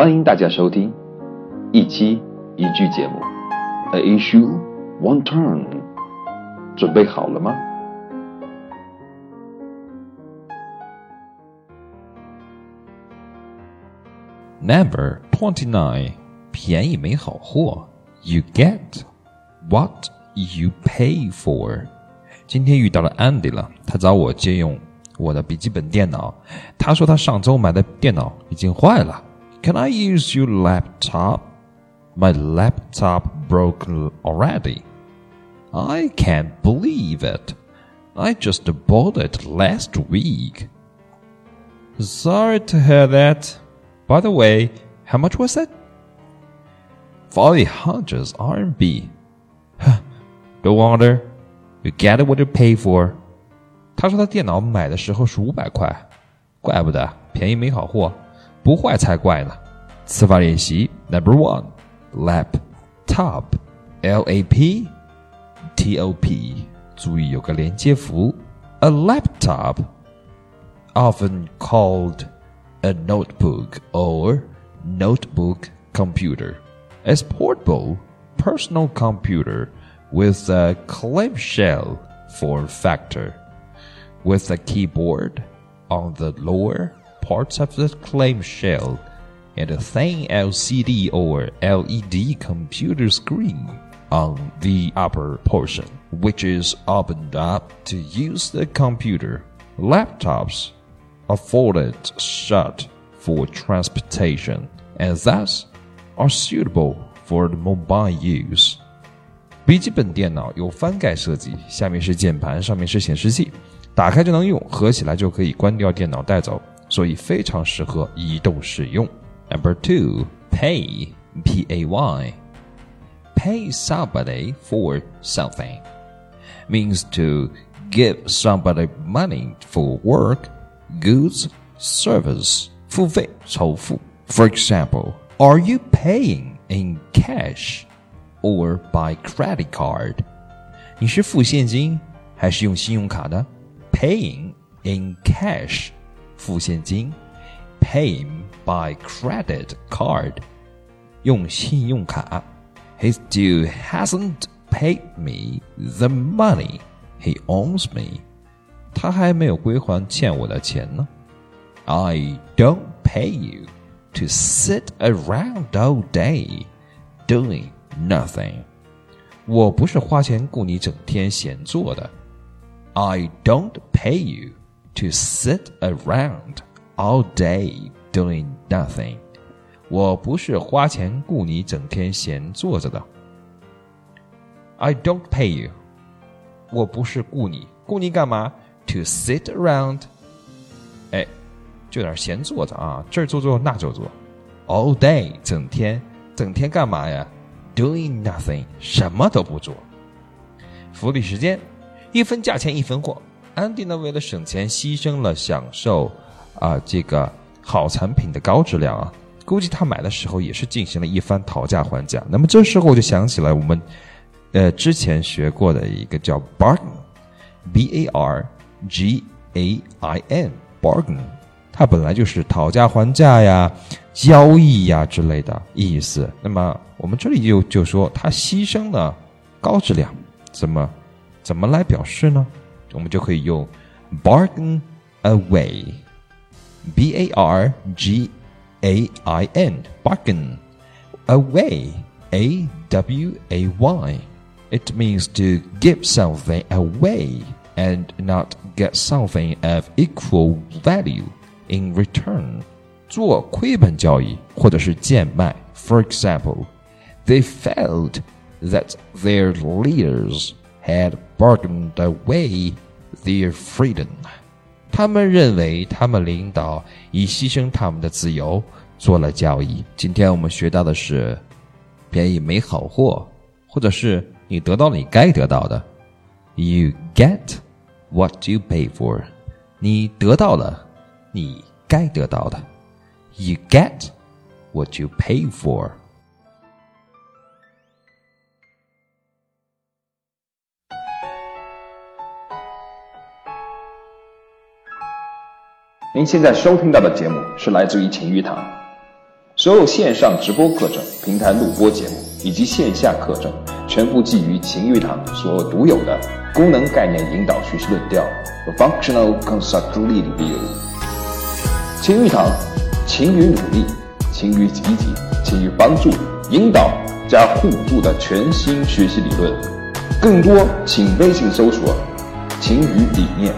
欢迎大家收听一期一句节目，A issue one turn，准备好了吗？Number twenty nine，便宜没好货，You get what you pay for。今天遇到了 Andy 了，他找我借用我的笔记本电脑。他说他上周买的电脑已经坏了。Can I use your laptop? My laptop broke already. I can't believe it. I just bought it last week. Sorry to hear that. By the way, how much was it? 500 RMB. Don't wonder. You get what you pay for. 他说他电脑买的时候是五百块，怪不得便宜没好货， 不坏才怪呢。词法练习 Number One Laptop L A P T O P 注意有个连接符 A laptop often called a notebook or notebook computer is portable personal computer with a clamshell form factor, with a keyboard on the lower parts of the clamshell and a thin LCD or LED computer screen on the upper portion, which is opened up to use the computer. Laptops are folded shut for transportation and thus are suitable for mobile use. 笔记本电脑有翻盖设计，下面是键盘，上面是显示器，打开就能用，合起来就可以关掉电脑带走， 所以非常适合移动使用。Number two, pay, P A Y. Pay somebody for something means to give somebody money for work, goods, service. 付费酬付. For example, are you paying in cash or by credit card? 你是付现金还是用信用卡的？Paying in cash， 付现金；paying by credit card，用信用卡。He still hasn't paid me the money he owes me。他还没有归还欠我的钱呢。I don't pay you to sit around all day doing nothing。我不是花钱雇你整天闲坐的。I don't pay you to sit around all day doing nothing。我不是花钱雇你整天闲坐着的。I don't pay you。我不是雇你，雇你干嘛？To sit around。哎，就点闲坐着啊，这儿做做那做做，all day 整天，整天干嘛呀？Doing nothing，什么都不做。福利时间，一分价钱一分货。安迪呢，为了省钱，牺牲了享受啊这个好产品的高质量啊。估计他买的时候也是进行了一番讨价还价。那么这时候我就想起来我们呃之前学过的一个叫 bargain，b a r g a i n，bargain，它本来就是讨价还价呀、交易呀之类的意思。那么我们这里就就说它牺牲了高质量，怎么怎么来表示呢？我们就可以用 bargain away，b a r g a i n bargain away a w a y. It means to give something away and not get something of equal value in return. 做亏本交易或者是贱卖。For example, they felt that their leaders had bargained away their freedom. 他们认为他们领导以牺牲他们的自由做了交易。今天我们学到的是便宜没好货，或者是你得到了你该得到的。You get what you pay for。你得到了你该得到的。You get what you pay for。您现在收听到的节目是来自于晴雨堂。所有线上直播课程、平台录播节目以及线下课程，全部基于晴雨堂所独有的功能概念引导学习论调和 （Functional Constructed View）。晴雨堂，勤于努力，勤于积极，勤于帮助、引导加互助的全新学习理论。更多请微信搜索“晴雨理念”。